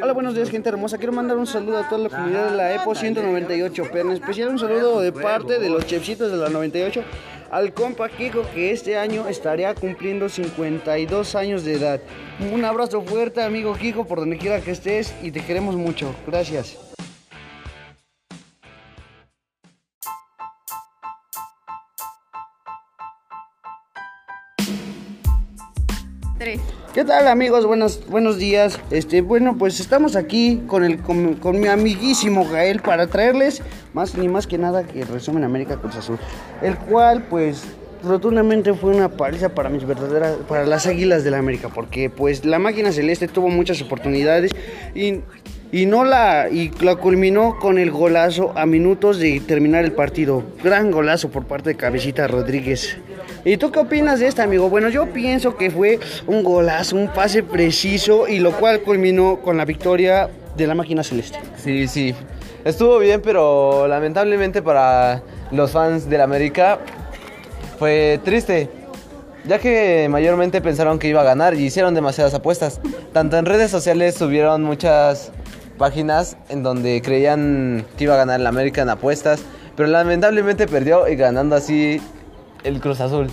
Hola, buenos días, gente hermosa. Quiero mandar un saludo a toda la comunidad de la EPO 198, pero en especial un saludo de parte de los chefcitos de la 98 al compa Kiko que este año estaría cumpliendo 52 años de edad. Un abrazo fuerte, amigo Kiko, por donde quiera que estés y te queremos mucho. Gracias. ¿Qué tal amigos? Buenos, buenos días. Este, bueno, pues estamos aquí con el con, mi amiguísimo Gael para traerles más ni más que nada que resumen América Cruz Azul, el cual pues rotundamente fue una paliza para mis verdaderas para las Águilas del la América, porque pues la máquina celeste tuvo muchas oportunidades y y no la y la culminó con el golazo a minutos de terminar el partido. Gran golazo por parte de Cabecita Rodríguez. ¿Y tú qué opinas de esta, amigo? Bueno, yo pienso que fue un golazo, un pase preciso y lo cual culminó con la victoria de la máquina celeste. Sí, sí. Estuvo bien, pero lamentablemente para los fans del América fue triste, ya que mayormente pensaron que iba a ganar y hicieron demasiadas apuestas. Tanto en redes sociales subieron muchas páginas en donde creían que iba a ganar el América en apuestas, pero lamentablemente perdió y ganando así el Cruz Azul.